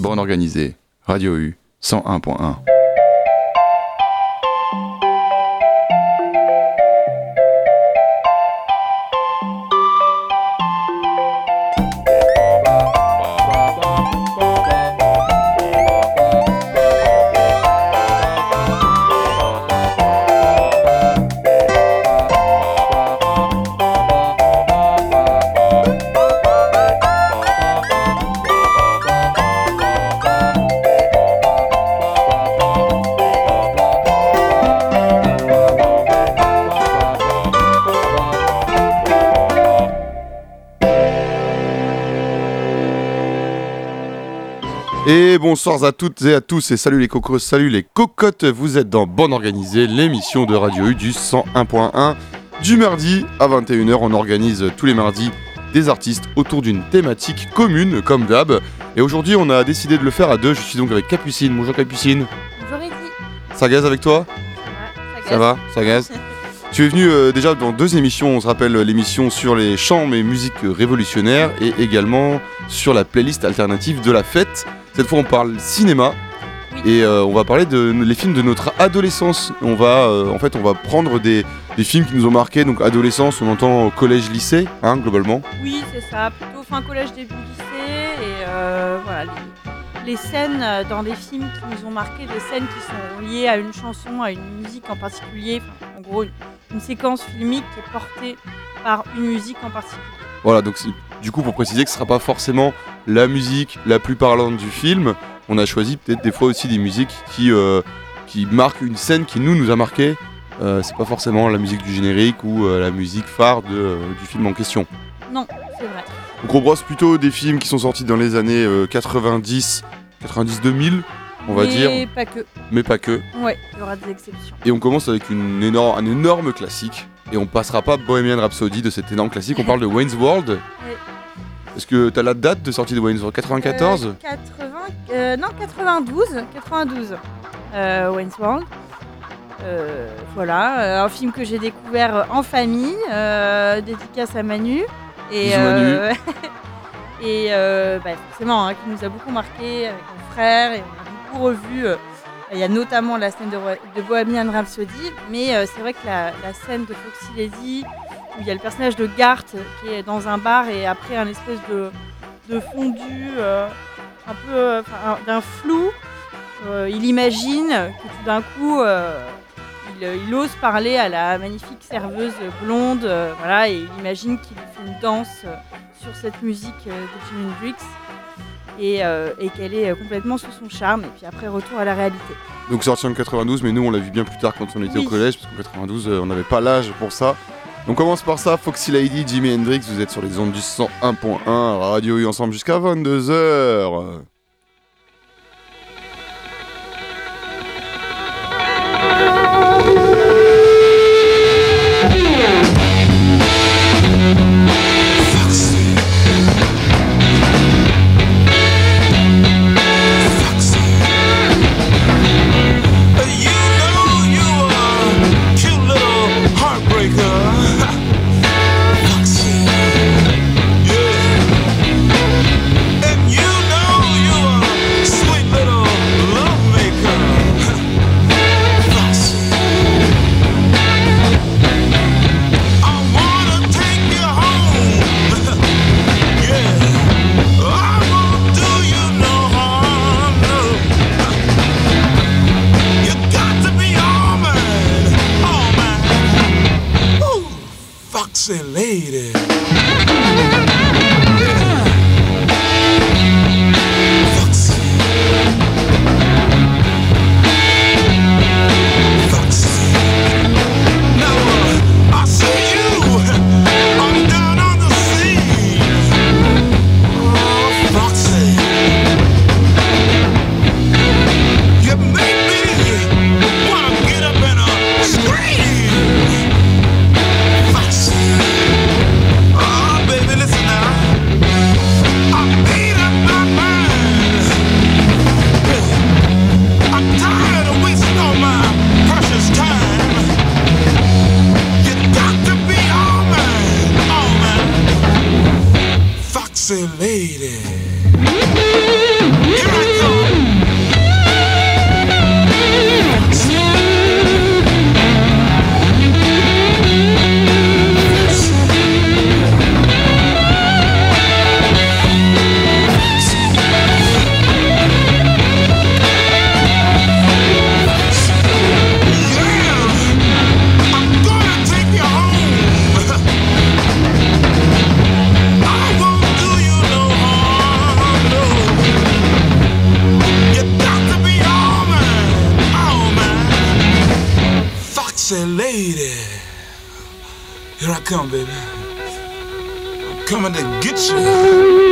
Borne organisée, Radio U 101.1. bonsoir à toutes et à tous et salut les cocos, salut les cocottes, vous êtes dans Bonne Organisée, l'émission de Radio U du 101.1 du mardi à 21h. On organise tous les mardis des artistes autour d'une thématique commune comme d'hab. Et aujourd'hui on a décidé de le faire à deux, je suis donc avec Capucine. Bonjour Capucine. Bonjour Eddy. Ça gaze avec toi? Ça Ça va Ça gaze Tu es venu euh, déjà dans deux émissions, on se rappelle euh, l'émission sur les chants et musiques révolutionnaires et également sur la playlist alternative de la fête. Cette fois on parle cinéma et euh, on va parler de les films de notre adolescence. On va euh, en fait on va prendre des, des films qui nous ont marqué donc adolescence, on entend collège lycée hein, globalement. Oui, c'est ça, plutôt fin collège, début lycée. Et euh, voilà, les, les scènes dans des films qui nous ont marqué, des scènes qui sont liées à une chanson, à une musique en particulier. Enfin, en gros, une, une séquence filmique qui est portée par une musique en particulier. Voilà, donc du coup pour préciser que ce sera pas forcément la musique la plus parlante du film, on a choisi peut-être des fois aussi des musiques qui, euh, qui marquent une scène qui nous nous a marqué. Euh, c'est pas forcément la musique du générique ou euh, la musique phare de, du film en question. Non, c'est vrai. Donc on brosse plutôt des films qui sont sortis dans les années euh, 90, 90-2000, on va Mais dire, pas que. mais pas que. Ouais, il y aura des exceptions. Et on commence avec une énorme, un énorme classique. Et on passera pas Bohemian Rhapsody de cet énorme classique, on parle de Wayne's World. Est-ce que t'as la date de sortie de Wayne's World? 94 Euh, 80, euh, non, 92. 92. Euh, Wayne's World. Voilà, un film que j'ai découvert en famille, dédicace à Manu. Et, Bisous, Manu. et bah, forcément, hein, qui nous a beaucoup marqué avec mon frère. Et on a beaucoup revu. il y a notamment la scène de, de Bohemian Rhapsody, mais euh, c'est vrai que la, la scène de Foxy Lady, où il y a le personnage de Garth qui est dans un bar et après un espèce de, de fondu, euh, un peu euh, d'un flou. Euh, il imagine que tout d'un coup, euh, il, il ose parler à la magnifique serveuse blonde, voilà, et il imagine qu'il fait une danse sur cette musique de Jimi Hendrix. Et, euh, et qu'elle est complètement sous son charme, et puis après retour à la réalité. Donc sorti en 92, mais nous on l'a vu bien plus tard quand on était Oui. au collège, parce qu'en 92 euh, on n'avait pas l'âge pour ça. On commence par ça, Foxy Lady, Jimi Hendrix, vous êtes sur les ondes du 101.1, Radio U ensemble jusqu'à 22h. Coming to get you.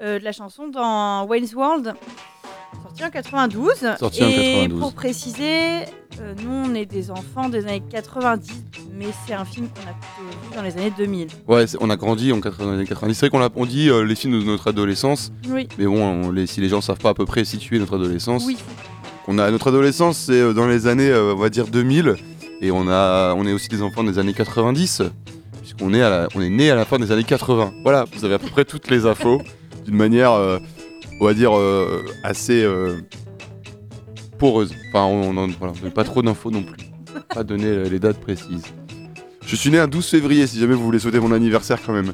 De la chanson dans Wayne's World, sorti en 92. Sorti en Et 92. pour préciser, euh, nous on est des enfants des années 90, mais c'est un film qu'on a plutôt vu dans les années 2000. Ouais, c'est- on a grandi en 80 90. C'est vrai qu'on on dit euh, les films de notre adolescence, Oui, mais bon, on- les- si les gens savent pas à peu près situer notre adolescence, oui. on a notre adolescence, c'est euh, dans les années, euh, on va dire 2000, et on a, on est aussi des enfants des années 90, on est né à la fin des années 80. Voilà, vous avez à peu près toutes les infos d'une manière, euh, on va dire euh, assez euh, poreuse. Enfin, on, voilà, pas trop d'infos non plus. Pas euh, les dates précises. Je suis né un 12 février, si jamais vous voulez sauter mon anniversaire quand même.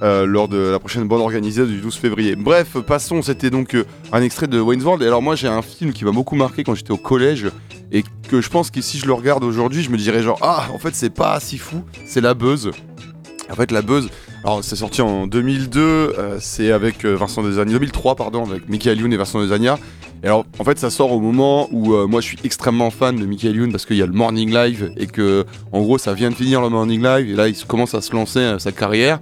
lors de la prochaine bande organisée du 12 février. Bref, passons, c'était donc un extrait de Wayne's World. Et alors moi j'ai un film qui m'a beaucoup marqué quand j'étais au collège et que je pense que si je le regarde aujourd'hui, je me dirais genre ah en fait c'est pas si fou, c'est La Buzz. En fait La Buzz, alors c'est sorti en 2002, euh, c'est avec euh, Vincent Desagna, 2003 pardon, avec Michael Youn et Vincent Desagna. Et alors en fait ça sort au moment où euh, moi je suis extrêmement fan de Michael Youn parce qu'il y a le Morning Live et que en gros ça vient de finir le Morning Live et là il commence à se lancer sa carrière.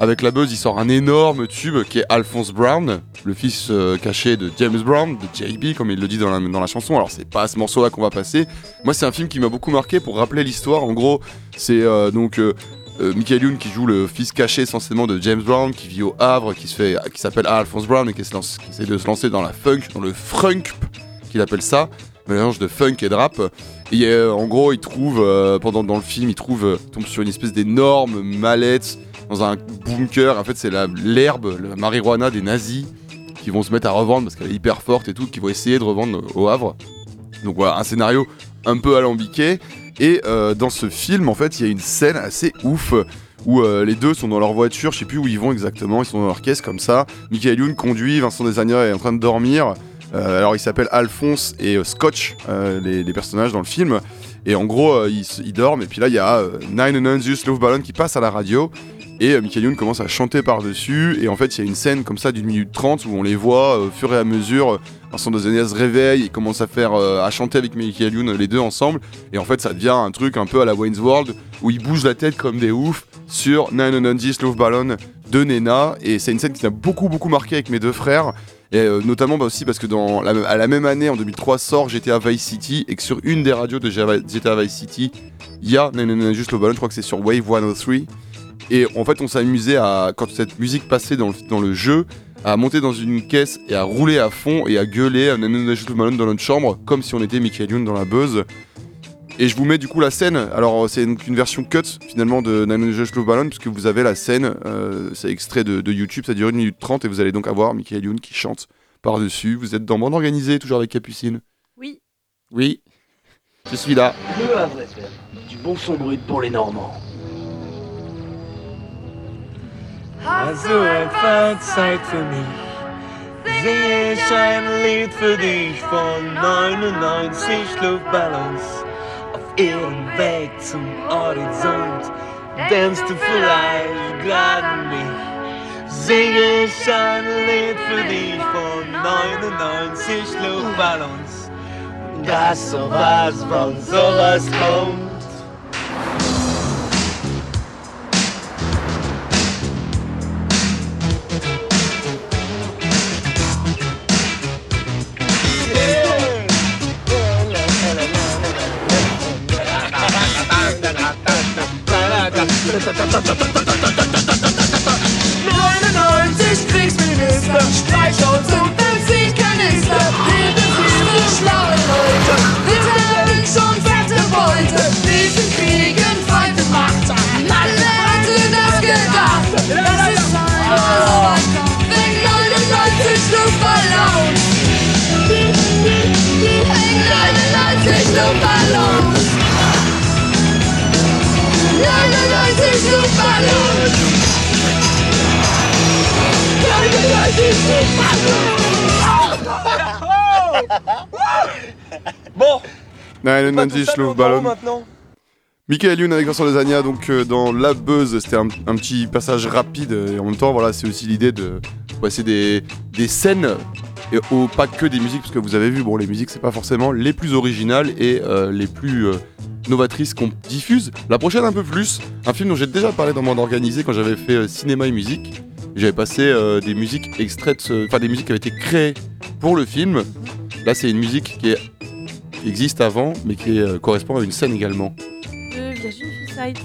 Avec la buzz, il sort un énorme tube qui est Alphonse Brown, le fils euh, caché de James Brown, de JB, comme il le dit dans la, dans la chanson. Alors, c'est pas ce morceau-là qu'on va passer. Moi, c'est un film qui m'a beaucoup marqué pour rappeler l'histoire. En gros, c'est euh, donc euh, Michael Youn qui joue le fils caché essentiellement de James Brown, qui vit au Havre, qui se fait, qui s'appelle Alphonse Brown et qui, qui essaie de se lancer dans la funk, dans le frunk, qu'il appelle ça, mélange de funk et de rap. Et en gros, il trouve pendant dans le film, il trouve tombe sur une espèce d'énorme mallette dans un bunker. En fait, c'est l'herbe, la marijuana des nazis qui vont se mettre à revendre parce qu'elle est hyper forte et tout, qui vont essayer de revendre au Havre. Donc voilà, un scénario un peu alambiqué. Et euh, dans ce film, en fait, il y a une scène assez ouf où euh, les deux sont dans leur voiture, je sais plus où ils vont exactement, ils sont dans leur caisse comme ça. Michael Youn conduit, Vincent Desagna est en train de dormir. Euh, alors, il s'appelle Alphonse et Scotch, les, personnages dans le film. Et en gros, ils, dorment, et puis là, il y a Nine Just Love Ballon qui passe à la radio. Et euh, Michael Youn commence à chanter par-dessus. Et en fait, il y a une scène comme ça d'une minute trente où on les voit euh, au fur et à mesure. euh, Vincent Desagna se réveille, il commence à faire à chanter avec Michael Youn les deux ensemble. Et en fait, ça devient un truc un peu à la Wayne's World où ils bougent la tête comme des oufs sur 990 Love Ballon de Nena. Et c'est une scène qui m'a beaucoup, beaucoup marqué avec mes deux frères. Et notamment bah, aussi parce que la, à la même année, en 2003, sort GTA Vice City. Et que sur une des radios de GTA Vice City, il y a 990 Love Ballon. Je crois que c'est sur Wave 103. Et en fait, on s'amusait à, quand cette musique passait dans le, dans le jeu, à monter dans une caisse et à rouler à fond et à gueuler à 990 Love Ballon dans notre chambre, comme si on était Michael Youn dans la buzz. Et je vous mets du coup la scène. Alors c'est une version cut finalement de Love Ballon puisque vous avez la scène. euh, c'est extrait de, de YouTube, ça dure 1 minute 30 et vous allez donc avoir Michael Youn qui chante par-dessus. Vous êtes dans Bande Organisée, toujours avec Capucine. Oui, Oui, je suis là. Le Havre FM, du bon son brut pour les Normands. Also ein Zeit für mich. Sehe ich ein Lied für dich von 99 Luftballons. Auf ihrem Weg zum Horizont denkst du vielleicht gerade mich. Singe ich ein Lied für dich von 99 Luftballons. Das sowas von sowas kommt. 99 Kriegsminister, Streich und Supersiegkanister, Hilfe viele schlaue Leute, wir haben schon fette Beute, wir sind Krieg in Feinde Macht, an alle hatte das gedacht, das ist alles wenn 99 Luftballons, wenn 99 Luftballons. Bon, Nine pas and tout ça, Love nos Ballon. darons maintenant. Michael Youn avec Vincent Lasagna, donc euh, dans La Buzz, c'était un, un petit passage rapide euh, et en même temps, voilà, c'est aussi l'idée de passer des, des scènes et au, pas que des musiques, parce que vous avez vu, bon, les musiques, c'est pas forcément les plus originales et euh, les plus euh, novatrices qu'on diffuse. La prochaine, un peu plus, un film dont j'ai déjà parlé dans Monde Organisé quand j'avais fait euh, cinéma et musique. J'avais passé euh, des musiques extraites, euh, enfin des musiques qui avaient été créées pour le film. Là, c'est une musique qui, est- qui existe avant, mais qui correspond à une scène également. de Virgin Suicide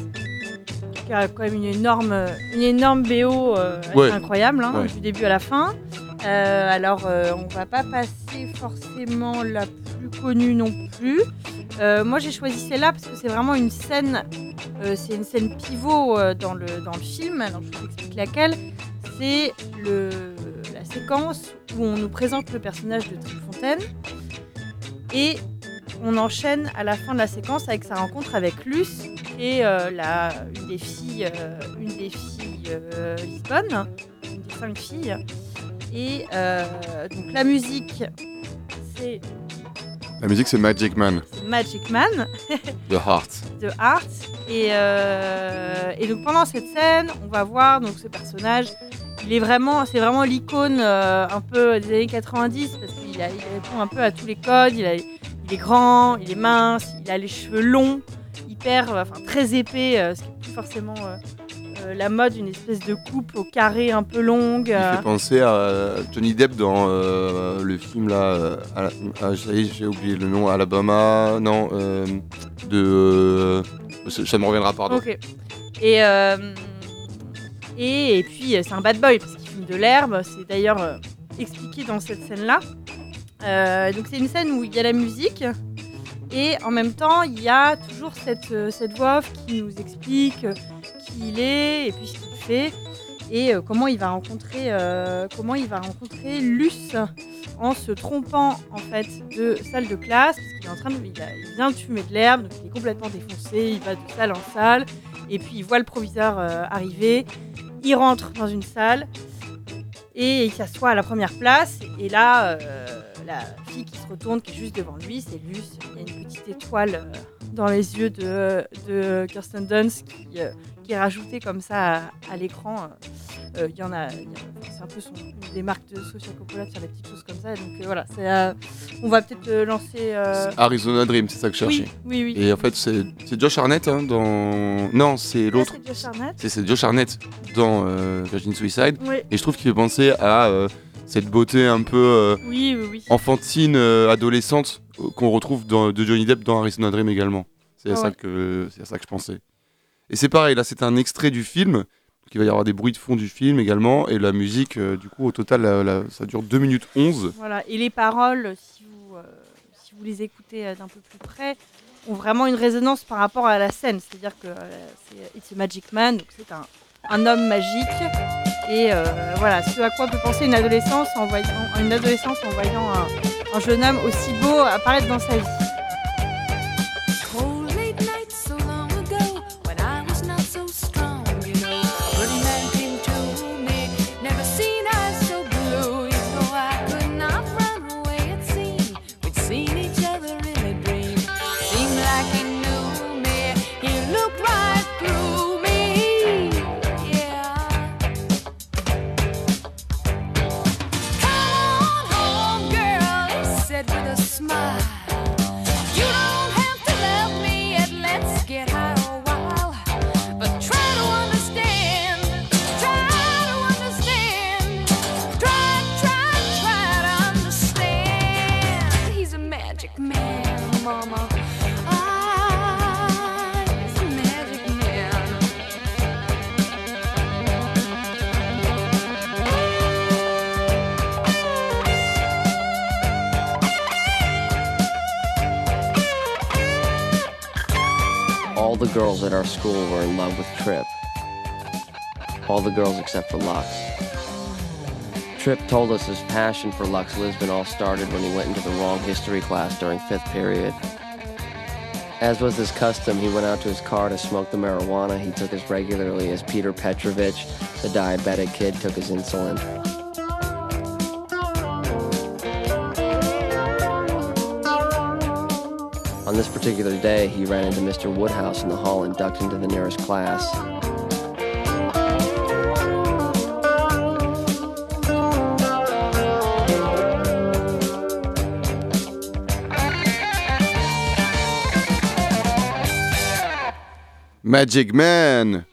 qui a quand même une énorme, une énorme BO Ouais. incroyable hein, Ouais. du début à la fin. Alors on va pas passer forcément la connue non plus. Euh, moi j'ai choisi celle-là parce que c'est vraiment une scène, euh, c'est une scène pivot euh, dans, le, dans le film. Alors je vous explique laquelle. C'est la séquence où on nous présente le personnage de Trifontaine et on enchaîne à la fin de la séquence avec sa rencontre avec Luce et la, une des filles, une des filles Lisbonne, une des cinq filles. Et donc la musique, c'est La musique, c'est Magic Man, Magic Man The Heart. de Art. Et, euh, et donc pendant cette scène, on va voir donc ce personnage. Il est vraiment, c'est vraiment l'icône euh, un peu des années 90 parce qu'il répond un peu à tous les codes. Il, a- il est grand, il est mince, il a les cheveux longs, hyper, enfin très épais, euh, ce qui est plus forcément la mode, une espèce de coupe au carré un peu longue. Il euh. fait penser à Johnny Depp dans euh, le film là. euh, ah, j'ai oublié le nom. Alabama, non, euh, de. euh, ça me reviendra, pardon. Ok. Et, euh, et, et puis, euh, c'est un bad boy parce qu'il fume de l'herbe. C'est d'ailleurs euh, expliqué dans cette scène-là. Euh, donc, c'est une scène où il y a la musique. Et en même temps, il y a toujours cette, euh, cette voix off qui nous explique euh, qui il est et puis ce qu'il fait. Et euh, comment il va rencontrer, euh, comment il va rencontrer Luce en se trompant en fait de salle de classe parce qu'il est en train de, il, vient de fumer de l'herbe, donc il est complètement défoncé, il va de salle en salle et puis il voit le proviseur euh, arriver, il rentre dans une salle et il s'assoit à la première place et là la fille qui se retourne qui est juste devant lui c'est Luce, il y a une petite étoile dans les yeux de, de Kirsten Dunst qui, qui est rajoutée comme ça à, à l'écran. Euh, Il y en a, c'est un peu son, une des marques de Sofia Coppola de faire des petites choses comme ça. Donc euh, voilà, euh, on va peut-être euh, lancer. euh, Arizona Dream, c'est ça que je cherchais. Oui, oui, oui. Et en fait, c'est Josh Arnett hein, dans. Non, c'est l'autre. c'est Josh Arnett. C'est Josh Arnett dans euh, Virgin Suicide. Oui, Et je trouve qu'il fait penser à euh, cette beauté un peu euh, oui, oui. oui. enfantine, euh, adolescente euh, qu'on retrouve dans, de Johnny Depp dans Arizona Dream également. C'est à, Ah ouais. à ça que je pensais. Et c'est pareil, là c'est un extrait du film. Il va y avoir des bruits de fond du film également. Et la musique, euh, du coup, au total, ça dure 2 minutes 11. Voilà. Et les paroles, si vous, euh, si vous les écoutez euh, d'un peu plus près, ont vraiment une résonance par rapport à la scène. C'est-à-dire que euh, c'est It's a Magic Man, donc c'est un, un homme magique. Et euh, voilà, ce à quoi peut penser une adolescence en voyant, une adolescence en voyant un jeune homme aussi beau apparaître dans sa vie. With girls at our school were in love with Trip. All the girls except for Lux. Tripp told us his passion for Lux Lisbon all started when he went into the wrong history class during fifth period. As was his custom, he went out to his car to smoke the marijuana he took as regularly as Peter Petrovich, the diabetic kid, took his insulin. On this particular day, he ran into Mr. Woodhouse in the hall and ducked into the nearest class. Magic Man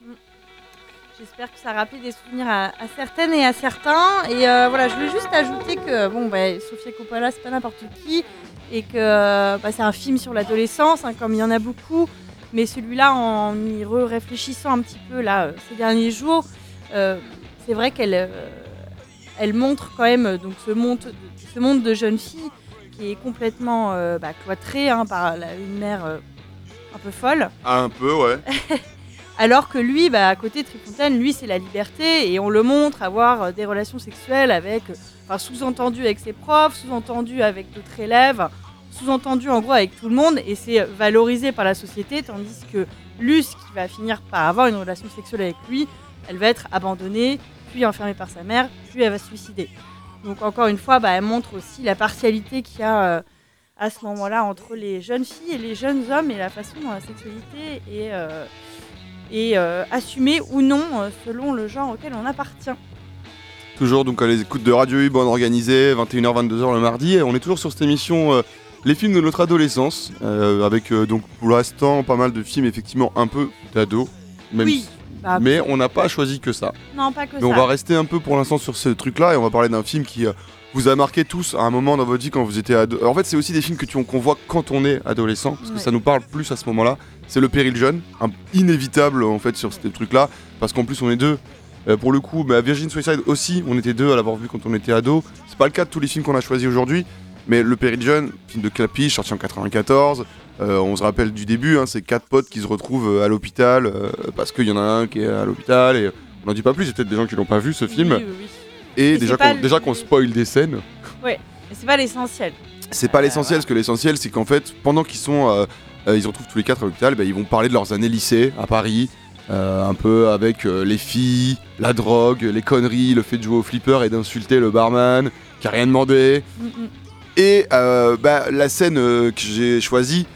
J'espère que ça rappelle des souvenirs à, à certaines et à certains. Et euh, voilà, je voulais juste ajouter que bon, bah, Sofia Coppola, c'est pas n'importe qui. Et que bah, c'est un film sur l'adolescence, hein, comme il y en a beaucoup. Mais celui-là, en y réfléchissant un petit peu là, euh, ces derniers jours, euh, c'est vrai qu'elle euh, elle montre quand même donc, ce, monde, ce monde de jeunes filles qui est complètement euh, bah, cloîtré hein, par la- une mère un peu folle. Un peu, ouais. Alors que lui, bah, à côté de Trifontaine, lui, c'est la liberté et on le montre avoir euh, des relations sexuelles avec, euh, enfin, sous-entendu avec ses profs, sous-entendu avec d'autres élèves, sous-entendu en gros avec tout le monde et c'est euh, valorisé par la société, tandis que Luce, qui va finir par avoir une relation sexuelle avec lui, elle va être abandonnée, puis enfermée par sa mère, puis elle va se suicider. Donc encore une fois, bah, elle montre aussi la partialité qu'il y a à ce moment-là entre les jeunes filles et les jeunes hommes et la façon dont la sexualité est, est euh, assumée ou non euh, selon le genre auquel on appartient. Toujours donc à les écoutes de Radio U, bonne organisée, 21h, 22h le mardi. Et on est toujours sur cette émission euh, Les films de notre adolescence, euh, avec euh, donc pour l'instant pas mal de films effectivement un peu même oui, bah, Mais on n'a pas choisi que ça. non pas que Mais ça. on va rester un peu pour l'instant sur ce truc-là et on va parler d'un film qui vous a marqué tous à un moment dans votre vie quand vous étiez ado. En fait, c'est aussi des films que tu- qu'on voit quand on est adolescent, parce que ça nous parle plus à ce moment-là. C'est le péril jeune, un- inévitable en fait sur ce truc-là, parce qu'en plus on est deux. Euh, pour le coup, bah, Virgin Suicide aussi, on était deux à l'avoir vu quand on était ado. C'est pas le cas de tous les films qu'on a choisis aujourd'hui, mais le péril jeune, film de Clapiche, sorti en 94. euh, on se rappelle du début, hein, c'est quatre potes qui se retrouvent euh, à l'hôpital euh, parce qu'il y en a un qui est à l'hôpital et on n'en dit pas plus. Il y a peut-être des gens qui l'ont pas vu ce film. Oui, oui, oui. Et Mais déjà qu'on le- déjà qu'on spoil des scènes, Mais c'est pas l'essentiel. c'est pas l'essentiel, parce que l'essentiel c'est qu'en fait, pendant qu'ils sont, euh, ils se retrouvent tous les quatre à l'hôpital, bah, ils vont parler de leurs années lycée à Paris, euh, un peu avec euh, les filles, la drogue, les conneries, le fait de jouer au flipper et d'insulter le barman qui a rien demandé. Mm, mm. Et bah, la scène que j'ai choisie,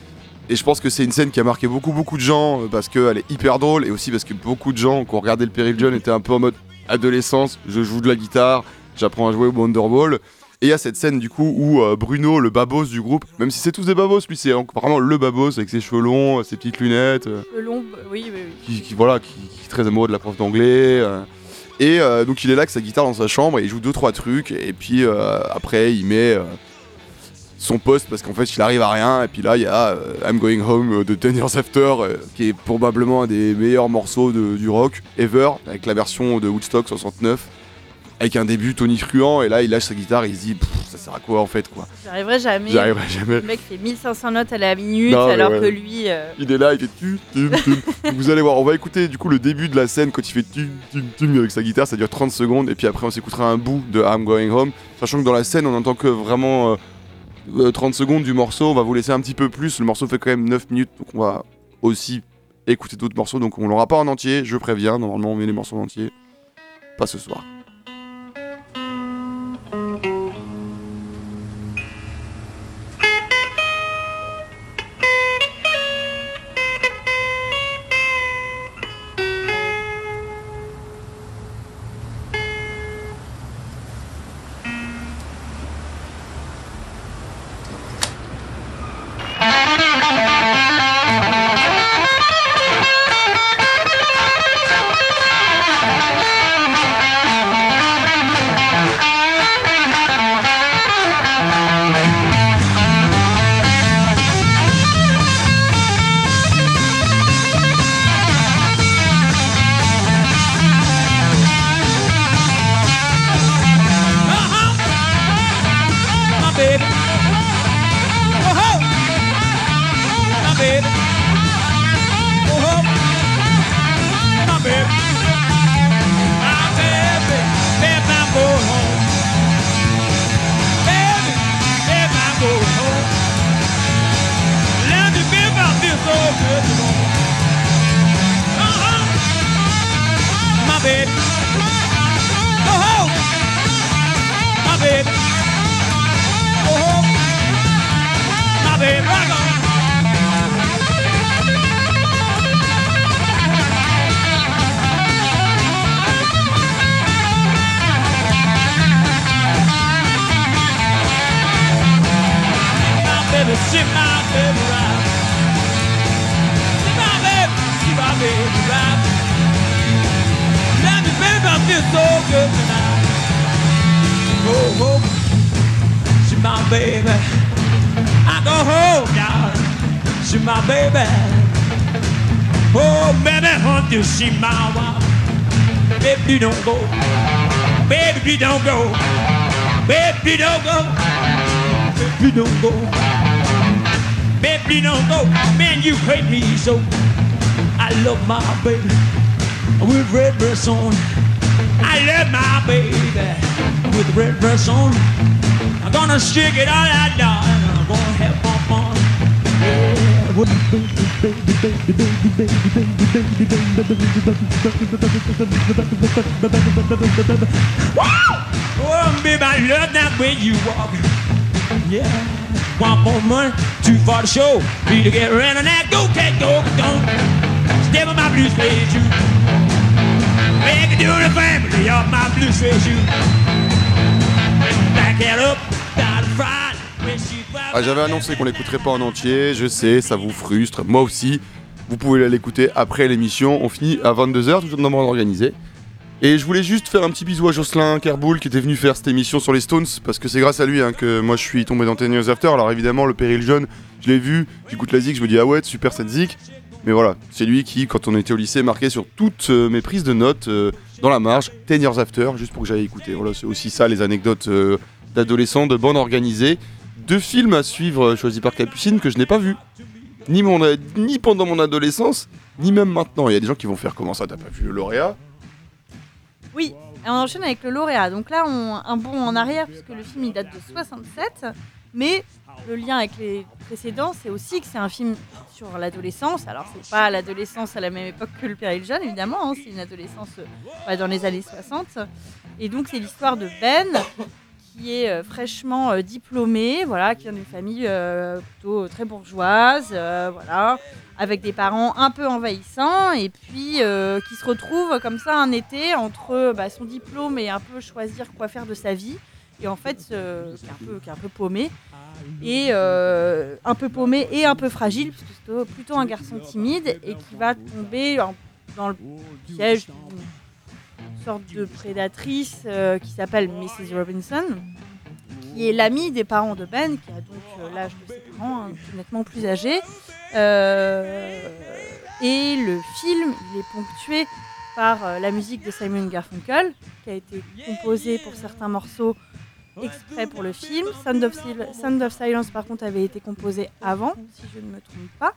et je pense que c'est une scène qui a marqué beaucoup beaucoup de gens parce qu'elle est hyper drôle et aussi parce que beaucoup de gens qui ont regardé le Péril John étaient un peu en mode adolescence, je joue de la guitare, j'apprends à jouer au Wonderball. Et il y a cette scène du coup où euh, Bruno, le babos du groupe, même si c'est tous des babos, lui c'est en- vraiment le babos avec ses cheveux longs, ses petites lunettes, euh, bah, oui, oui, oui. qui, qui- voilà, qui, qui est très amoureux de la prof d'anglais. euh. et donc il est là avec sa guitare dans sa chambre et il joue deux trois trucs et puis après il met son poste parce qu'en fait il arrive à rien et puis là il y a euh, I'm Going Home de Ten Years After euh, qui est probablement un des meilleurs morceaux de- du rock ever avec la version de Woodstock 69 avec un début Tony Truant et là il lâche sa guitare et il se dit ça sert à quoi en fait quoi J'y arriverai jamais. j'y arriverai jamais Le mec fait 1500 notes à la minute Non, alors ouais. que lui. euh, Il est là, il fait tu, tum, tum. Vous allez voir, on va écouter du coup le début de la scène quand il fait tum, tum, tum avec sa guitare, ça dure 30 secondes, et puis après on s'écoutera un bout de I'm Going Home, sachant que dans la scène on entend que vraiment euh, euh, 30 secondes du morceau, on va vous laisser un petit peu plus, le morceau fait quand même 9 minutes, donc on va aussi écouter d'autres morceaux, donc on l'aura pas en entier, je préviens, normalement on met les morceaux en entier, pas ce soir. it. Baby. I go home, darling. She my baby. Oh, baby, hunt you, she my wife. Baby, don't go. Baby, don't go. Baby, don't go. Baby, don't go. Baby, don't go. Man, you hate me so. I love my baby with red dress on. I love my baby with red dress on. I'm gonna stick it all out, darling. I'm gonna have fun, fun. Yeah, baby, Oh, baby, I love that way you walk. Yeah. Want more money? Too far to show. Need to get rid of that. Go, cat, go, don't. Step on my blue suede shoe. Make it do the family of my blue suede shoe. Ah, J'avais annoncé qu'on l'écouterait pas en entier, je sais, ça vous frustre, moi aussi. Vous pouvez l'écouter après l'émission, on finit à 22h, toujours dans le monde organisé. Et je voulais juste faire un petit bisou à Jocelyn Kerboul qui était venu faire cette émission sur les Stones, parce que c'est grâce à lui hein, que moi je suis tombé dans Ten Years After. Alors évidemment, le péril jeune, je l'ai vu, j'écoute la zik, je me dis ah ouais, super cette zik. Mais voilà, c'est lui qui, quand on était au lycée, marquait sur toutes euh, mes prises de notes euh, dans la marge, Ten Years After, juste pour que j'aille écouter. Voilà, c'est aussi ça les anecdotes euh, d'adolescents, de bande organisée. Deux films à suivre choisis par Capucine que je n'ai pas vus. Ni, mon, ni pendant mon adolescence, ni même maintenant. Il y a des gens qui vont faire comment ça, t'as pas vu le lauréat? Oui, et on enchaîne avec le lauréat. Donc là, on, un bond en arrière, puisque le film il date de 67. Mais le lien avec les précédents, c'est aussi que c'est un film sur l'adolescence. Alors, c'est pas l'adolescence à la même époque que le péril jeune, évidemment. hein, c'est une adolescence euh, dans les années 60. Et donc, c'est l'histoire de Ben, qui est euh, fraîchement euh, diplômé, voilà, qui vient d'une famille euh, plutôt très bourgeoise, voilà, avec des parents un peu envahissants, et puis qui se retrouve comme ça un été entre bah, son diplôme et un peu choisir quoi faire de sa vie, et en fait, euh, qui, est un peu, paumé, et un peu paumé et un peu fragile, parce que c'est plutôt- un garçon timide, et qui va tomber dans le piège sorte de prédatrice euh, qui s'appelle Mrs. Robinson, qui est l'amie des parents de Ben, qui a donc euh, l'âge de ses parents, hein, nettement plus âgé. Euh, et le film, il est ponctué par la musique de Simon Garfunkel, qui a été composée pour certains morceaux exprès pour le film. Sound of, Silence, par contre, avait été composé avant, si je ne me trompe pas.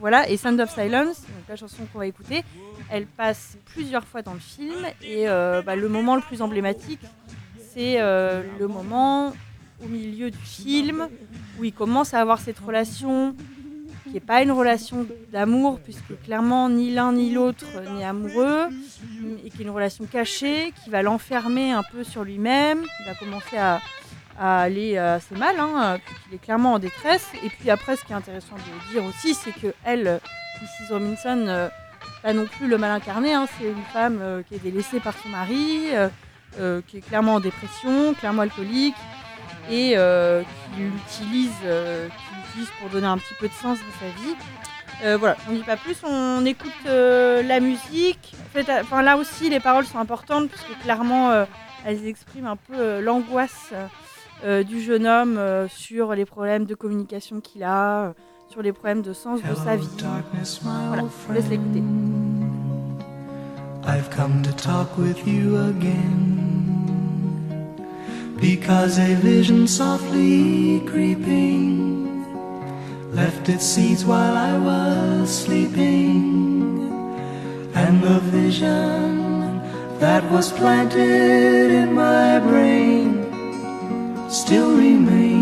Voilà, et Sound of Silence, donc la chanson qu'on va écouter, elle passe plusieurs fois dans le film. Et euh, bah, le moment le plus emblématique, c'est euh, le moment au milieu du film où il commence à avoir cette relation qui n'est pas une relation d'amour, puisque clairement ni l'un ni l'autre n'est amoureux, et qui est une relation cachée, qui va l'enfermer un peu sur lui-même, il va commencer à, à aller assez mal, hein, est clairement en détresse. Et puis après, ce qui est intéressant de dire aussi, c'est que elle, euh, Mrs. Robinson, euh, pas non plus le mal incarné, hein, c'est une femme euh, qui est délaissée par son mari, euh, euh, qui est clairement en dépression, clairement alcoolique, et euh, qui l'utilise euh, pour donner un petit peu de sens à sa vie. Voilà, on ne dit pas plus, on écoute la musique. Enfin, là aussi, les paroles sont importantes, puisque clairement, elles expriment un peu l'angoisse du jeune homme sur les problèmes de communication qu'il a, sur les problèmes de sens de sa vie. Voilà, je vous laisse l'écouter. I've come to talk with you again. Because a vision softly creeping left its seeds while I was sleeping. And the vision that was planted in my brain still remains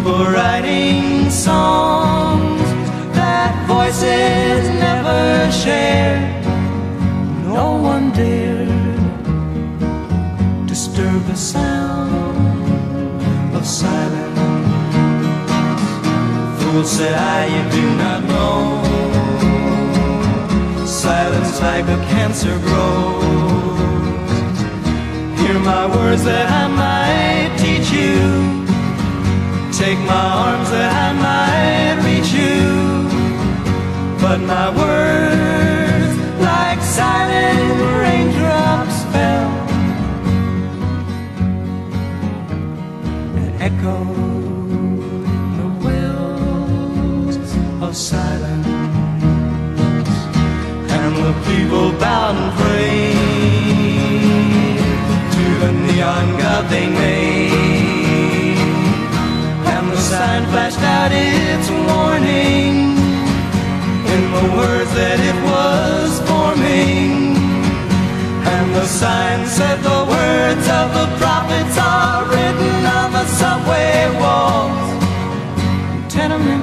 People writing songs that voices never share. No one dared disturb the sound of silence. Fool said I, you do not know. Silence like a cancer grows. Hear my words that I might teach you. Take my arms that I might reach you. But my words, like silent raindrops, fell and echoed the wells of silence. And the people bowed and prayed to the neon god they made. The words of the prophets are written on the subway walls, tenement.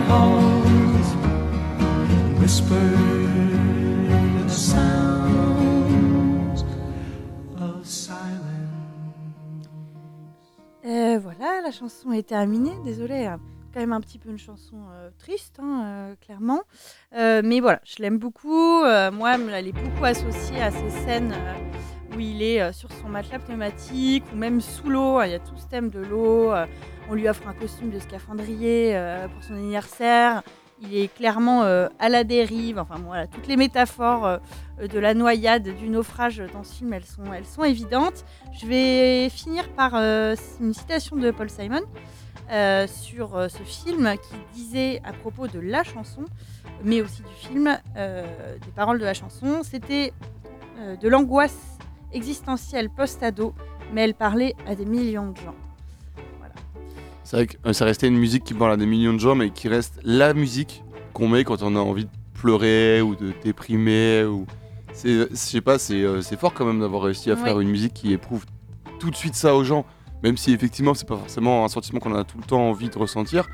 Euh, voilà, la chanson est terminée. Désolée, hein, quand même un petit peu une chanson euh, triste, hein, euh, clairement. Euh, mais voilà, je l'aime beaucoup. Moi, elle est beaucoup associée à ces scènes où il est sur son matelas pneumatique ou même sous l'eau. Il y a tout ce thème de l'eau. On lui offre un costume de scaphandrier pour son anniversaire. Il est clairement à la dérive. Enfin, voilà, toutes les métaphores de la noyade, du naufrage dans ce film, elles sont, évidentes. Je vais finir par une citation de Paul Simon euh, sur euh, ce film qui disait à propos de la chanson, mais aussi du film, euh, des paroles de la chanson, c'était de l'angoisse existentielle post-ado, mais elle parlait à des millions de gens. C'est vrai que ça restait une musique qui parle à des millions de gens, mais qui reste la musique qu'on met quand on a envie de pleurer ou de déprimer. Ou... C'est, je sais pas, c'est, fort quand même d'avoir réussi à faire une musique qui éprouve tout de suite ça aux gens. Même si effectivement, c'est pas forcément un sentiment qu'on a tout le temps envie de ressentir.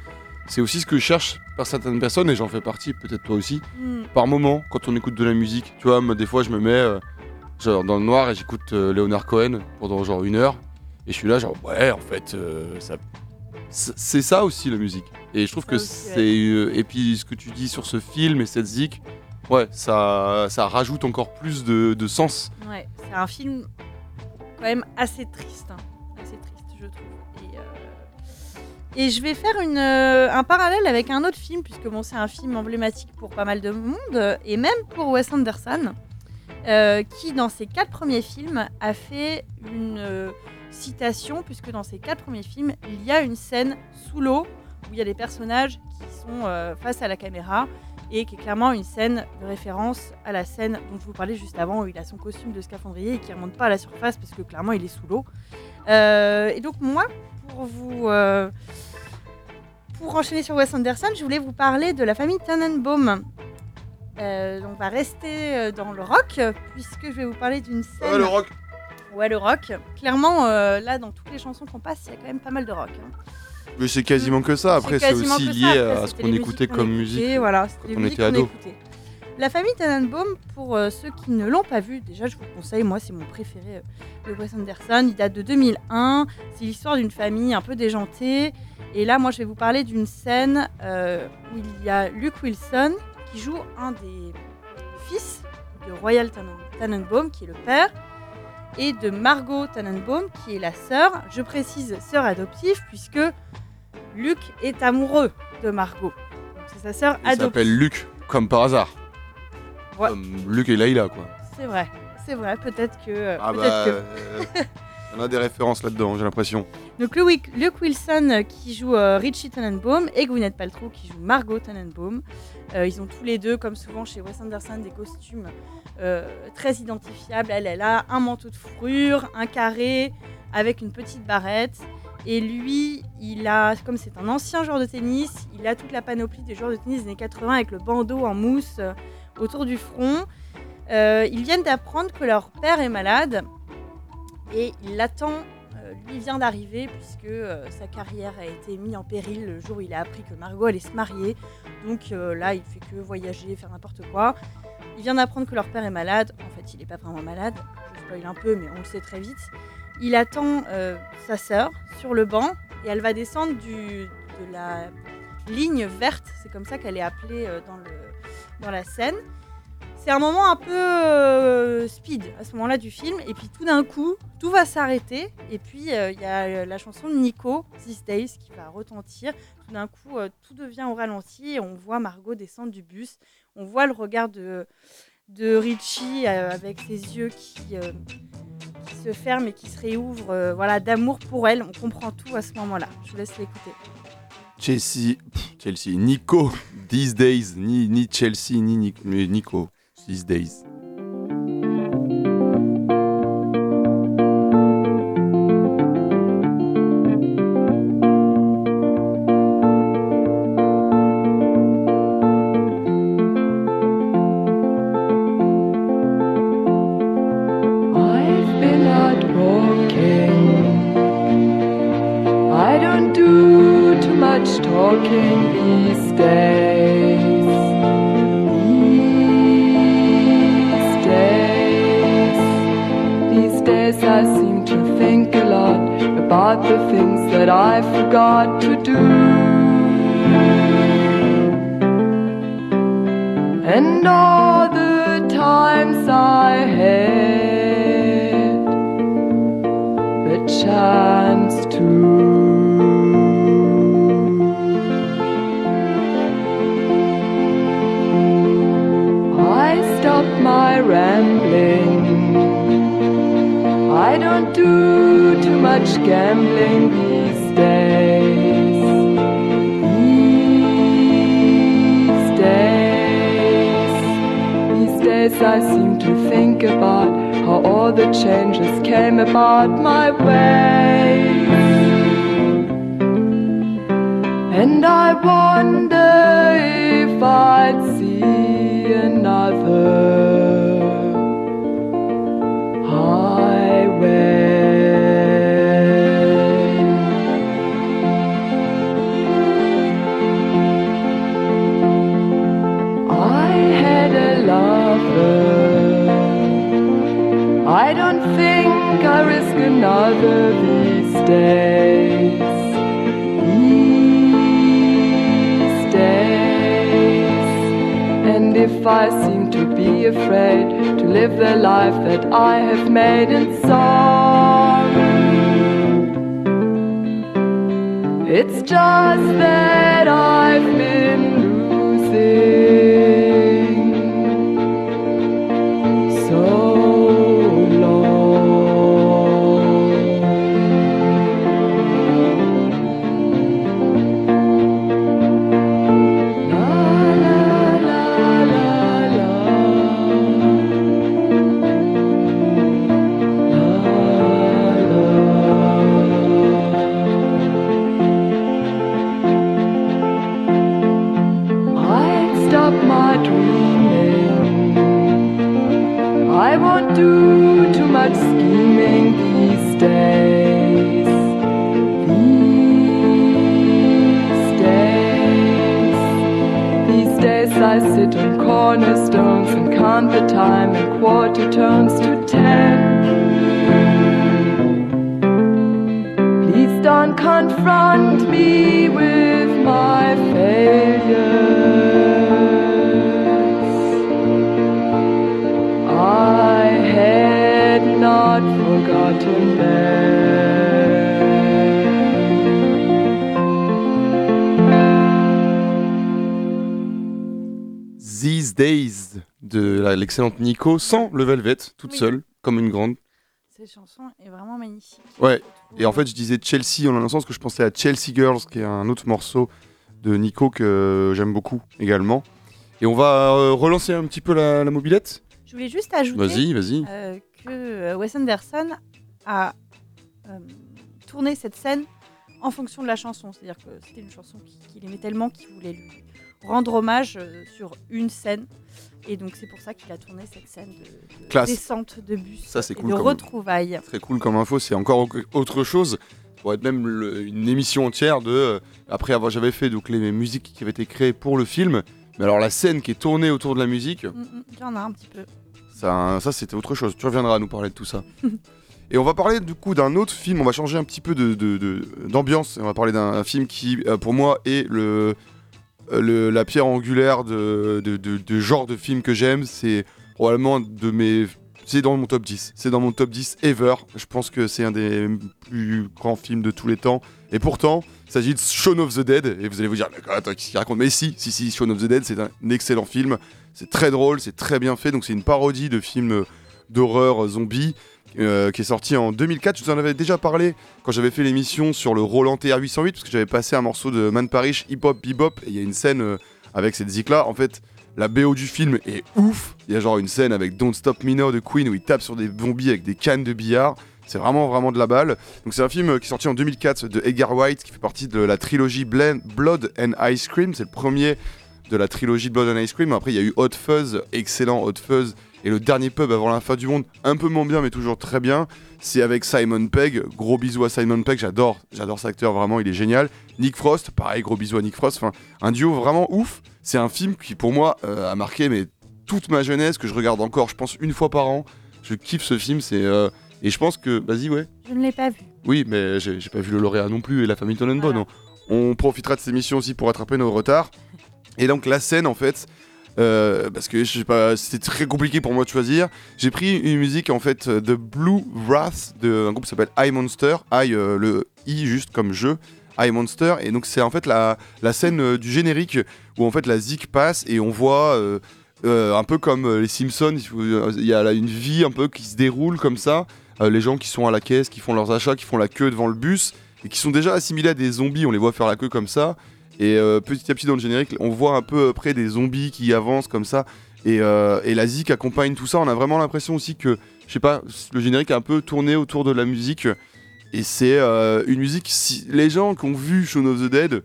C'est aussi ce que je cherche par certaines personnes, et j'en fais partie, peut-être toi aussi. Mm. Par moment, quand on écoute de la musique, tu vois, moi, des fois je me mets euh, genre dans le noir et j'écoute euh, Leonard Cohen pendant genre une heure. Et je suis là, genre, ouais, en fait, euh, ça... c'est ça aussi la musique. Et je trouve Ça que c'est. et puis ce que tu dis sur ce film et cette zik, ouais, ça, ça rajoute encore plus de, de sens. Ouais, c'est un film quand même assez triste, hein. Trouve. Et, euh, et je vais faire euh, un parallèle avec un autre film, puisque bon, c'est un film emblématique pour pas mal de monde, et même pour Wes Anderson, euh, qui dans ses quatre premiers films a fait une citation, puisque dans ses quatre premiers films, il y a une scène sous l'eau où il y a des personnages qui sont face à la caméra et qui est clairement une scène de référence à la scène dont je vous parlais juste avant où il a son costume de scaphandrier et qui remonte pas à la surface parce que clairement il est sous l'eau. Euh, et donc moi, pour vous euh, pour enchaîner sur Wes Anderson, je voulais vous parler de la famille Tannenbaum. Euh, on va rester euh, dans le rock puisque je vais vous parler d'une scène. le rock Ouais, le rock. Clairement, là, dans toutes les chansons qu'on passe, il y a quand même pas mal de rock. hein. Mais c'est quasiment que ça. Après, c'est aussi lié Après, à ce qu'on écoutait comme écoutait, musique. Voilà, les on était ado. La famille Tannenbaum, pour euh, ceux qui ne l'ont pas vu, déjà je vous le conseille, moi c'est mon préféré euh, de Wes Anderson. Il date de 2001. C'est l'histoire d'une famille un peu déjantée. Et là, moi je vais vous parler d'une scène euh, où il y a Luke Wilson qui joue un des fils de Royal Tannen- Tannenbaum, qui est le père, et de Margot Tannenbaum, qui est la sœur. Je précise sœur adoptive, puisque Luke est amoureux de Margot. C'est sa sœur Il adoptive. s'appelle Luc, comme par hasard. Ouais. Comme Luc et Laïla, quoi. C'est vrai, c'est vrai. Peut-être que. euh, Ah peut-être bah. que- euh, On a des références là-dedans, j'ai l'impression. Donc Luke, Luke Wilson euh, qui joue euh, Richie Tannenbaum et Gwyneth Paltrow qui joue Margot Tannenbaum. Euh, ils ont tous les deux, comme souvent chez Wes Anderson, des costumes euh, très identifiables. Elle, elle a un manteau de fourrure, un carré avec une petite barrette. Et lui, il a, comme c'est un ancien joueur de tennis, il a toute la panoplie des joueurs de tennis des années 80 avec le bandeau en mousse euh, autour du front. Euh, ils viennent d'apprendre que leur père est malade et il l'attend. euh, lui vient d'arriver puisque sa carrière a été mise en péril le jour où il a appris que Margot allait se marier. Donc là, il fait que voyager, faire n'importe quoi. Il vient d'apprendre que leur père est malade. En fait, il n'est pas vraiment malade. Je spoil un peu, mais on le sait très vite. Il attend euh, sa sœur sur le banc et elle va descendre de la ligne verte. C'est comme ça qu'elle est appelée euh, dans, dans la scène. C'est un moment un peu euh, speed à ce moment-là du film. Et puis tout d'un coup, tout va s'arrêter. Et puis il y a la chanson de Nico, These Days, qui va retentir. Tout d'un coup, tout devient au ralenti. Et on voit Margot descendre du bus. On voit le regard de, Richie avec ses yeux qui, qui se ferment et qui se réouvrent. euh, voilà, d'amour pour elle. On comprend tout à ce moment-là. Je vous laisse l'écouter. Chelsea, Chelsea, Nico, These Days, ni, Chelsea, ni Nico, These Days. away. Afraid to live the life that I have made in song, it's just that the time in quarter turns to ten. These Days de l'excellente Nico sans le Velvet, toute Oui. seule, comme une grande. Cette chanson est vraiment magnifique. Ouais, Et en fait, je disais Chelsea en un sens que je pensais à Chelsea Girls, qui est un autre morceau de Nico que j'aime beaucoup également. Et on va euh, relancer un petit peu la, la mobilette. Je voulais juste ajouter Vas-y, vas-y. euh, que euh, Wes Anderson a euh, tourné cette scène en fonction de la chanson. C'est-à-dire que c'était une chanson qui- qu'il aimait tellement qu'il voulait lui rendre hommage euh, sur une scène. Et donc c'est pour ça qu'il a tourné cette scène de, de Classe. descente de bus Ça, c'est et cool de comme- retrouvailles. Très cool comme info, c'est encore au- autre chose. Pourrait être même le- une émission entière de. euh, après avoir, j'avais fait donc les musiques qui avaient été créées pour le film. Mais alors la scène qui est tournée autour de la musique, Mm, mm, Il y en a un petit peu. ça, ça c'était autre chose. Tu reviendras à nous parler de tout ça. Et on va parler du coup d'un autre film. On va changer un petit peu de- de- de- d'ambiance. on va parler d'un film qui, euh, pour moi, est le, le- la pierre angulaire de, genre de film que j'aime. C'est probablement de mes. C'est dans mon top 10. C'est dans mon top 10 ever. Je pense que c'est un des plus grands films de tous les temps. Et pourtant, il s'agit de Shaun of the Dead. Et vous allez vous dire, mais attends, qu'est-ce qu'il raconte? Mais si, si, si, Shaun of the Dead, c'est un excellent film. C'est très drôle, c'est très bien fait. Donc c'est une parodie de film d'horreur zombie euh, qui est sorti en 2004. Je vous en avais déjà parlé quand j'avais fait l'émission sur le Roland TR-808 parce que j'avais passé un morceau de Man Parrish Hip Hop Bebop et il y a une scène euh, avec cette zik là. En fait, la BO du film est ouf. Il y a genre une scène avec Don't Stop Me Now de Queen où il tape sur des zombies avec des cannes de billard. C'est vraiment vraiment de la balle. Donc c'est un film euh, qui est sorti en 2004 de Edgar White qui fait partie de la trilogie Blood and Ice Cream. C'est le premier de la trilogie Blood and Ice Cream. Après il y a eu Hot Fuzz, excellent Hot Fuzz. Et le dernier pub avant la fin du monde, un peu moins bien mais toujours très bien. C'est avec Simon Pegg. Gros bisous à Simon Pegg, j'adore, j'adore cet acteur vraiment, il est génial. Nick Frost, pareil, gros bisous à Nick Frost. Enfin, un duo vraiment ouf. C'est un film qui pour moi euh, a marqué mais toute ma jeunesse que je regarde encore, je pense une fois par an. Je kiffe ce film, c'est euh, et je pense que, vas-y ouais. Je ne l'ai pas vu. Oui, mais j'ai pas vu le lauréat non plus et la famille Tonnenbaum. Voilà. On, profitera de cette émission aussi pour rattraper nos retards. Et donc la scène en fait, euh, parce que je c'était très compliqué pour moi de choisir. J'ai pris une musique en fait de Blue Wrath d'un groupe qui s'appelle I Monster, euh, le I juste comme jeu. I Monster et donc c'est en fait la, la scène euh, du générique où en fait la zik passe et on voit euh, euh, un peu comme euh, les Simpsons il y a une vie un peu qui se déroule comme ça euh, les gens qui sont à la caisse, qui font leurs achats, qui font la queue devant le bus et qui sont déjà assimilés à des zombies. On les voit faire la queue comme ça. Et euh, petit à petit dans le générique, on voit un peu euh, près des zombies qui avancent comme ça. Et, euh, et la zik accompagne tout ça. On a vraiment l'impression aussi que, je sais pas, le générique est un peu tourné autour de la musique. Et c'est une musique, si les gens qui ont vu Shaun of the Dead,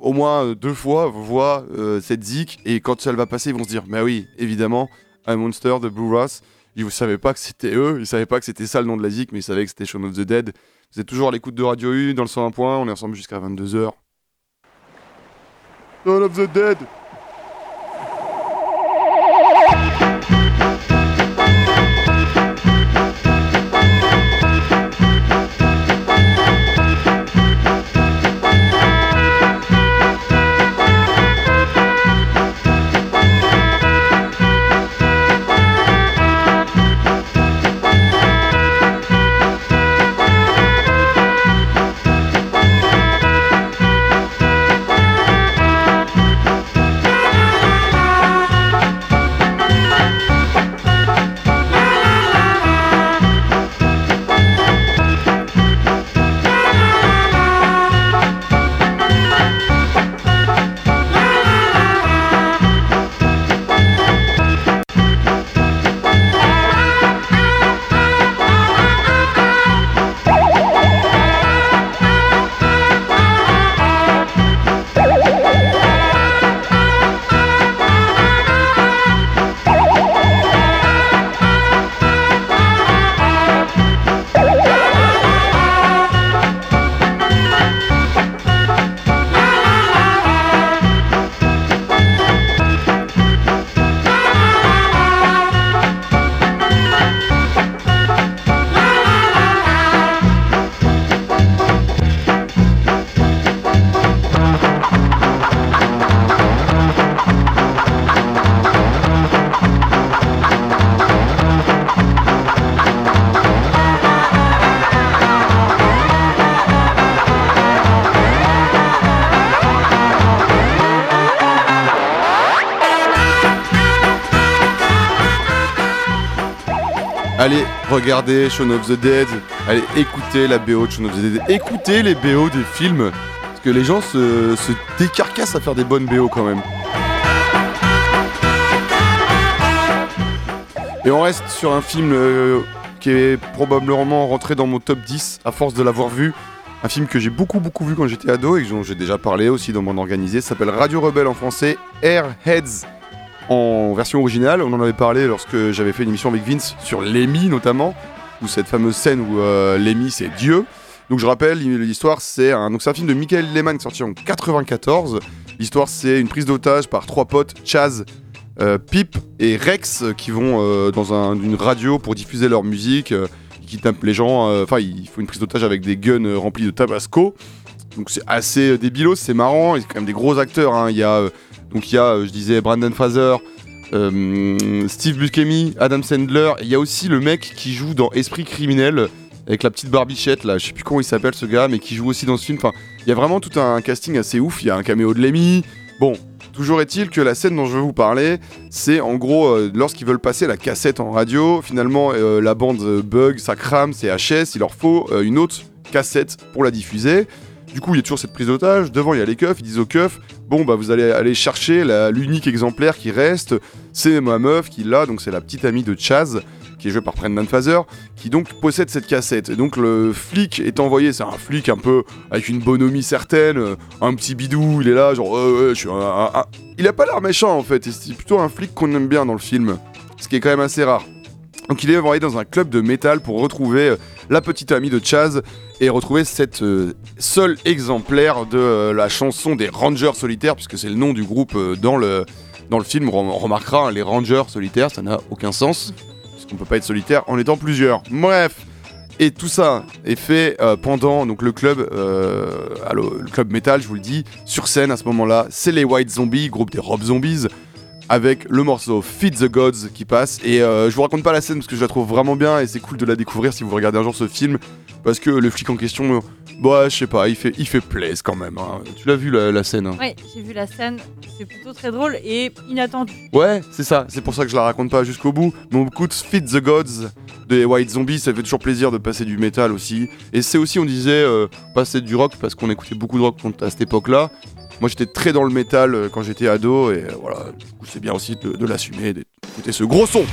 au moins deux fois, voient cette zik. Et quand elle va passer, ils vont se dire, mais oui, évidemment, un monster de Blue Ross. Ils ne savaient pas que c'était eux, ils savaient pas que c'était ça le nom de la zik, mais ils savaient que c'était Shaun of the Dead. Vous êtes toujours à l'écoute de Radio U dans le 101 point, on est ensemble jusqu'à 22h. Shaun of the Dead allez regarder Shaun of the Dead, allez écouter la BO de Shaun of the Dead, écoutez les BO des films, parce que les gens se, se décarcassent à faire des bonnes BO quand même. Et on reste sur un film euh, qui est probablement rentré dans mon top 10 à force de l'avoir vu. Un film que j'ai beaucoup beaucoup vu quand j'étais ado et dont j'ai déjà parlé aussi dans mon organisé. S'appelle Radio Rebelle en français, Airheads en version originale. On en avait parlé lorsque j'avais fait une émission avec Vince sur Lemmy notamment, où cette fameuse scène où euh, Lemmy c'est Dieu. Donc je rappelle, l'histoire c'est un, un film de Michael Lehmann sorti en 94. L'histoire c'est une prise d'otage par trois potes, Chaz, euh, Pip et Rex, qui vont euh, dans un- une radio pour diffuser leur musique, euh, qui tapent les gens. Enfin, il faut une prise d'otage avec des guns remplis de tabasco. Donc c'est assez débilos, c'est marrant. Il y quand même des gros acteurs. hein. Il y a donc il y a, euh, je disais, Brandon Fraser. euh, Steve Buscemi, Adam Sandler, il y a aussi le mec qui joue dans Esprit criminel avec la petite barbichette là, je sais plus comment il s'appelle ce gars, mais qui joue aussi dans ce film. Enfin, il y a vraiment tout un casting assez ouf. Il y a un caméo de Lemmy. Bon, toujours est-il que la scène dont je vais vous parler, c'est en gros euh, lorsqu'ils veulent passer la cassette en radio, finalement la bande bug, ça crame, c'est HS, il leur faut une autre cassette pour la diffuser. Du coup, il y a toujours cette prise d'otage. Devant, il y a les keufs. Ils disent aux keufs Bon, bah, vous allez aller chercher l'unique exemplaire qui reste. C'est ma meuf qui l'a, donc c'est la petite amie de Chaz, qui est jouée par Brendan Fraser, qui donc possède cette cassette. Et donc, le flic est envoyé. C'est un flic un peu avec une bonhomie certaine, euh, un petit bidou. Il est là, genre, Euh, ouais, je suis un- Il a pas l'air méchant en fait. C'est plutôt un flic qu'on aime bien dans le film. Ce qui est quand même assez rare. Donc il est envoyé dans un club de métal pour retrouver euh, la petite amie de Chaz et retrouver cette euh, seul exemplaire de euh, la chanson des Rangers solitaires, puisque c'est le nom du groupe euh, dans, le, film. On remarquera, hein, les Rangers solitaires, ça n'a aucun sens, puisqu'on peut pas être solitaire en étant plusieurs. Bref et tout ça est fait euh, pendant le club, le club métal, je vous le dis, sur scène à ce moment-là, c'est les White Zombies, groupe des Rob Zombies, avec le morceau Feed the Gods qui passe. Et euh, je vous raconte pas la scène parce que je la trouve vraiment bien et c'est cool de la découvrir si vous regardez un jour ce film. Parce que le flic en question, bah je sais pas, il fait, il fait plaise quand même. hein. Tu l'as vu la, la scène hein Ouais, j'ai vu la scène, c'est plutôt très drôle et inattendu. Ouais, c'est ça, c'est pour ça que je la raconte pas jusqu'au bout. Mais on écoute Feed the Gods des White Zombies, ça fait toujours plaisir de passer du métal aussi. Et c'est aussi, on disait, euh, passer du rock parce qu'on écoutait beaucoup de rock à cette époque-là. Moi j'étais très dans le métal euh, quand j'étais ado et euh, voilà, c'est bien aussi de, de l'assumer, d'écouter ce gros son.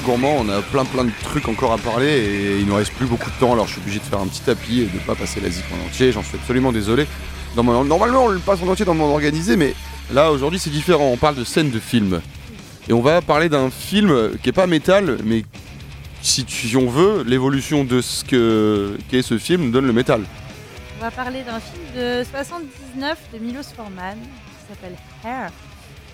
Gourmand, on a plein plein de trucs encore à parler et il nous reste plus beaucoup de temps alors je suis obligé de faire un petit tapis et de pas passer la zik en entier, j'en suis absolument désolé. Dans mon- Normalement on le passe en entier dans mon organisé mais là aujourd'hui c'est différent, on parle de scènes de films. Et on va parler d'un film qui est pas métal mais si, tu- on veut, l'évolution de ce que qu'est ce film donne le métal. On va parler d'un film de 79 de Milos Forman qui s'appelle Hair,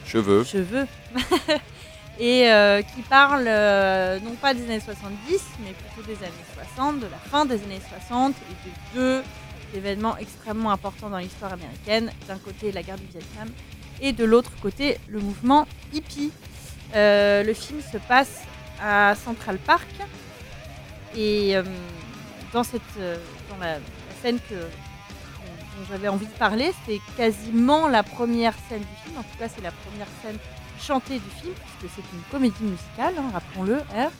Cheveux. cheveux, et euh, qui parle euh, non pas des années 70, mais plutôt des années 60, de la fin des années 60 et de deux événements extrêmement importants dans l'histoire américaine. D'un côté, la guerre du Vietnam, et de l'autre côté, le mouvement hippie. Euh, le film se passe à Central Park, et dans, cette, la scène que, dont j'avais envie de parler, c'est quasiment la première scène du film. En tout cas, c'est la première scène chantée du film, puisque c'est une comédie musicale, hein, rappelons-le, R.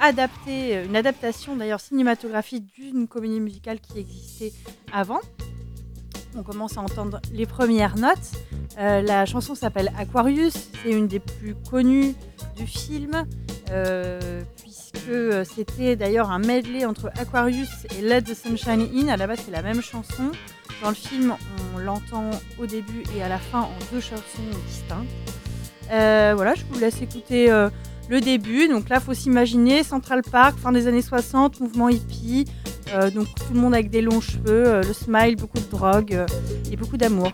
Adaptée, euh, une adaptation d'ailleurs cinématographique d'une comédie musicale qui existait avant. On commence à entendre les premières notes. Euh, la chanson s'appelle Aquarius, c'est une des plus connues du film, euh, puisque c'était d'ailleurs un medley entre Aquarius et Let the Sunshine In. À la base, c'est la même chanson. Dans le film, on l'entend au début et à la fin en deux chansons distinctes. Euh, voilà, je vous laisse écouter euh, le début. Donc là, faut s'imaginer Central Park, fin des années 60, mouvement hippie. Euh, donc tout le monde avec des longs cheveux, le smile, beaucoup de drogue et beaucoup d'amour.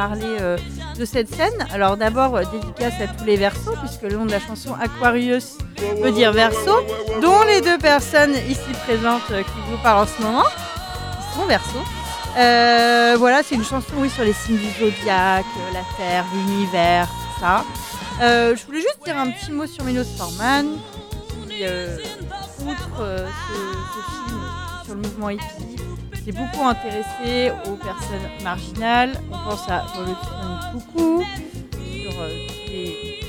Euh, de cette scène. Alors d'abord, euh, dédicace à tous les versos, puisque le nom de la chanson Aquarius veut dire verso, dont les deux personnes ici présentes euh, qui vous parlent en ce moment, sont versos. Voilà, c'est une chanson oui, sur les signes du zodiaque, la Terre, l'univers, tout ça. Je voulais juste dire un petit mot sur Milos Forman, qui, outre ce film sur le mouvement hippie, s'est beaucoup intéressé aux personnes marginales. On pense à Volodymyr Coucou, sur euh, les,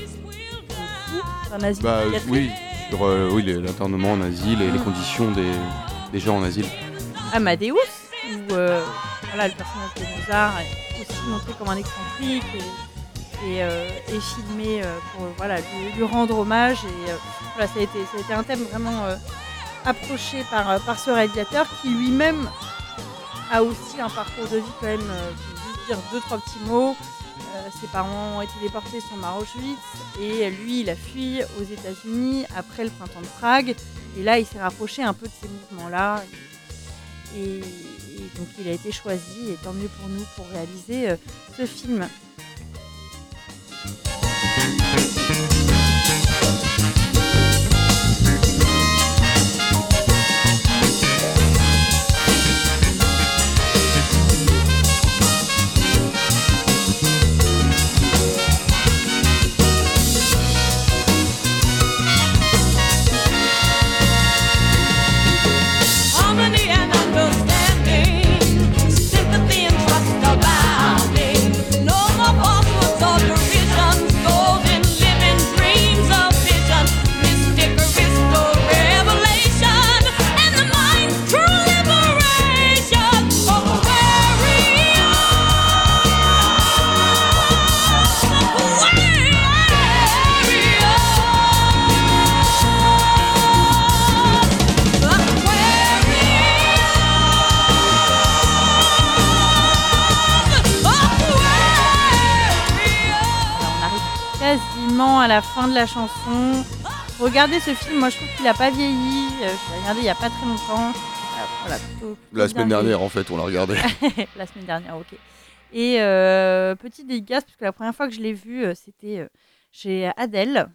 asile Bah psychiatrique. oui, sur euh, oui, l'internement en asile et les conditions des, des gens en asile. Amadeus, où euh, voilà, le personnage de Mozart est aussi montré comme un excentrique et, et, euh, et filmé euh, pour euh, voilà, lui, lui rendre hommage. Et euh, voilà, ça, a été, ça a été un thème vraiment euh, approché par, euh, par ce réalisateur qui lui-même a aussi un parcours de vie quand même, euh, juste dire deux, trois petits mots. Euh, ses parents ont été déportés, sont morts Auschwitz et lui, il a fui aux États-Unis après le printemps de Prague. Et là, il s'est rapproché un peu de ces mouvements-là. Et, et donc il a été choisi, et tant mieux pour nous, pour réaliser euh, ce film. La fin de la chanson. Regardez ce film, moi je trouve qu'il a pas vieilli. Euh, je l'ai regardé il y a pas très longtemps. Euh, Voilà, plutôt- plutôt La semaine dernière, en fait, on l'a regardé. la semaine dernière, ok. Et euh, petite dédicace, parce que la première fois que je l'ai vu, euh, c'était chez Adèle,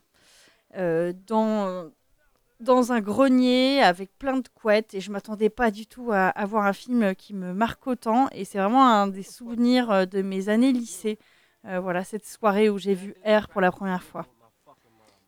euh, dans, dans un grenier avec plein de couettes. Et je m'attendais pas du tout à, à voir un film qui me marque autant. Et c'est vraiment un des souvenirs de mes années lycée. Euh, voilà, cette soirée où j'ai vu R pour la première fois.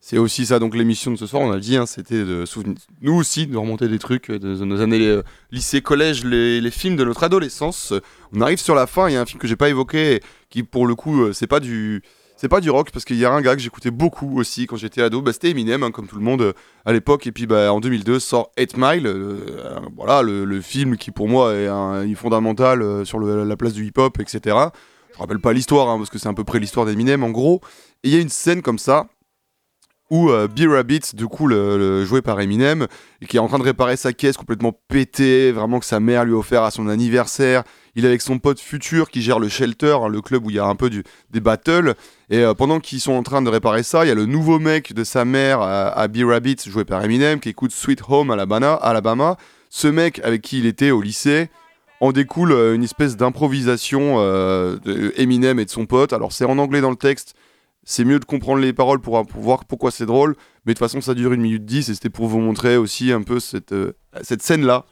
C'est aussi ça, donc l'émission de ce soir, on a dit, hein, c'était de souvenir, nous aussi, de remonter des trucs de, de nos années euh, lycée, collège, les, films de notre adolescence. Euh, On arrive sur la fin, il y a un film que j'ai pas évoqué, qui pour le coup, euh, c'est pas du... C'est pas du rock parce qu'il y a un gars que j'écoutais beaucoup aussi quand j'étais ado, bah, c'était Eminem hein, comme tout le monde euh, à l'époque et puis bah, en 2002 sort 8 Mile, euh, euh, voilà le, film qui pour moi est un, fondamental euh, sur la place du hip-hop etc. Je rappelle pas l'histoire hein, parce que c'est à peu près l'histoire d'Eminem en gros. Et il y a une scène comme ça où euh, B Rabbit, du coup, le, joué par Eminem, qui est en train de réparer sa caisse complètement pétée, vraiment que sa mère lui a offert à son anniversaire. Il est avec son pote Futur qui gère le Shelter, hein, le club où il y a un peu des battles. Et euh, pendant qu'ils sont en train de réparer ça, il y a le nouveau mec de sa mère à, à B Rabbit, joué par Eminem, qui écoute Sweet Home Alabama. Alabama. Ce mec avec qui il était au lycée en découle euh, une espèce d'improvisation euh, de Eminem et de son pote. Alors c'est en anglais dans le texte, c'est mieux de comprendre les paroles pour, pour voir pourquoi c'est drôle, mais de toute façon ça dure une minute 10 et c'était pour vous montrer aussi un peu cette, euh, cette scène-là,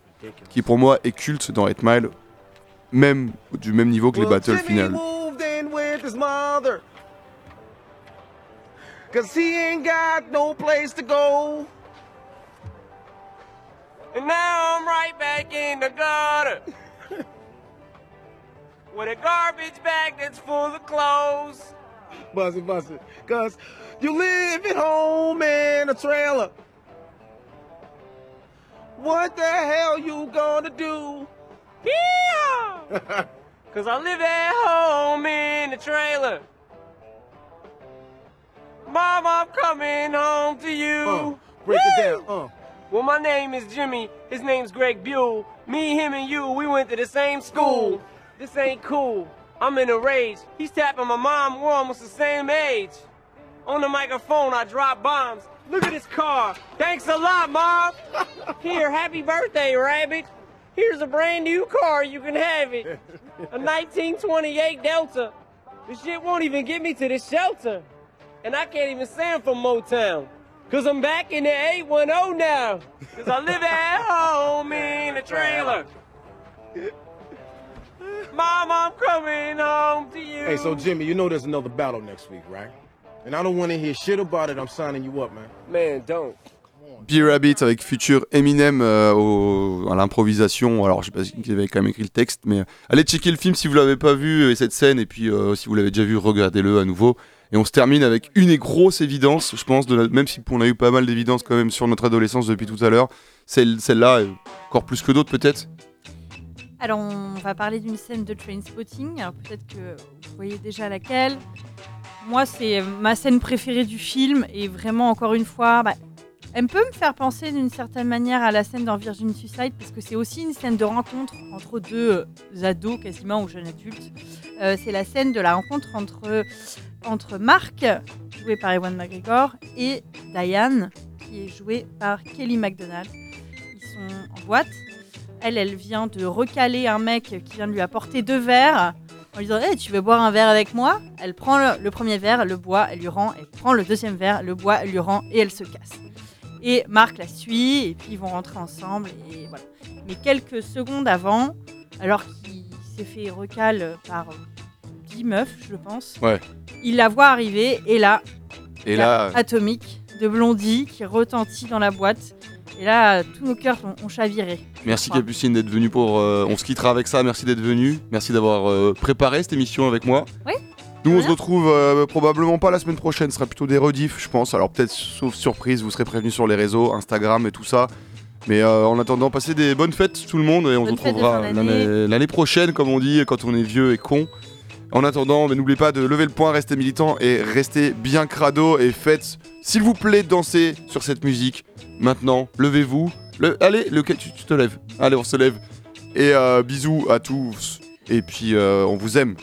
qui pour moi est culte dans 8 Mile, même du même niveau que les battles finales. moved in with his mother. Cause he ain't got no place to go. And now I'm right back in the gutter. With a garbage bag that's full of clothes. Buzzy, buzzy. Cause you live at home in a trailer. What the hell you gonna do? Yeah! Cause I live at home in a trailer. Mom, I'm coming home to you. Uh, break it down. Uh. Well, my name is Jimmy. His name's Greg Buell. Me, him, and you, we went to the same school. This ain't cool. I'm in a rage. He's tapping my mom. We're almost the same age. On the microphone, I drop bombs. Look at this car. Thanks a lot, Mom. Here, happy birthday, Rabbit. Here's a brand new car. You can have it. A 1928 Delta. This shit won't even get me to the shelter. And I can't even say I'm from Motown. Cause I'm back in the 810 now. Cause I live at home in a trailer. Mom, I'm coming home to you. Hey, so Jimmy, you know there's another battle next week, right? And I don't want to hear shit about it. I'm signing you up, man. Man, don't. B Rabbit avec Future Eminem euh, au- à l'improvisation. Alors, je sais pas si avait quand même écrit le texte, mais euh, allez checker le film si vous l'avez pas vu et cette scène, et puis euh, si vous l'avez déjà vu, regardez-le à nouveau. Et on se termine avec une grosse évidence, je pense, de la- même si on a eu pas mal d'évidences quand même sur notre adolescence depuis tout à l'heure. Celle- Celle-là, euh, encore plus que d'autres peut-être. Alors, on va parler d'une scène de Trainspotting. Alors, peut-être que vous voyez déjà laquelle. Moi, c'est ma scène préférée du film. Et vraiment, encore une fois, bah, elle peut me faire penser d'une certaine manière à la scène dans Virgin Suicide, parce que c'est aussi une scène de rencontre entre deux euh, ados, quasiment, ou jeunes adultes. Euh, c'est la scène de la rencontre entre, entre Mark, joué par Ewan McGregor, et Diane, qui est jouée par Kelly MacDonald. Ils sont en boîte. Elle, elle vient de recaler un mec qui vient de lui apporter deux verres en lui disant Hey, tu veux boire un verre avec moi? Elle prend le, le premier verre, le boit, elle lui rend, elle prend le deuxième verre, le boit, elle lui rend et elle se casse. Et Marc la suit et puis ils vont rentrer ensemble et voilà. Mais quelques secondes avant, alors qu'il s'est fait recal par 10 meufs, je pense, Ouais. il la voit arriver et là, Et là, Atomique de Blondie qui retentit dans la boîte. Et là, tous nos cœurs ont, ont chaviré. Merci. Capucine d'être venue pour. euh, on se quittera avec ça. Merci d'être venue. Merci d'avoir euh, préparé cette émission avec moi. Oui. Nous, on se retrouve euh, probablement pas la semaine prochaine. Ce sera plutôt des rediffs, je pense. Alors peut-être, sauf surprise, vous serez prévenus sur les réseaux, Instagram et tout ça. Mais en attendant, passez des bonnes fêtes tout le monde et on se retrouvera l'année prochaine, comme on dit, quand on est vieux et con. En attendant, mais n'oubliez pas de lever le poing, restez militant et restez bien crado et faites, s'il vous plaît, dansez sur cette musique. Maintenant, levez-vous. Allez, le, tu, te lèves. Allez, on se lève. Et euh, bisous à tous. Et puis, euh, on vous aime.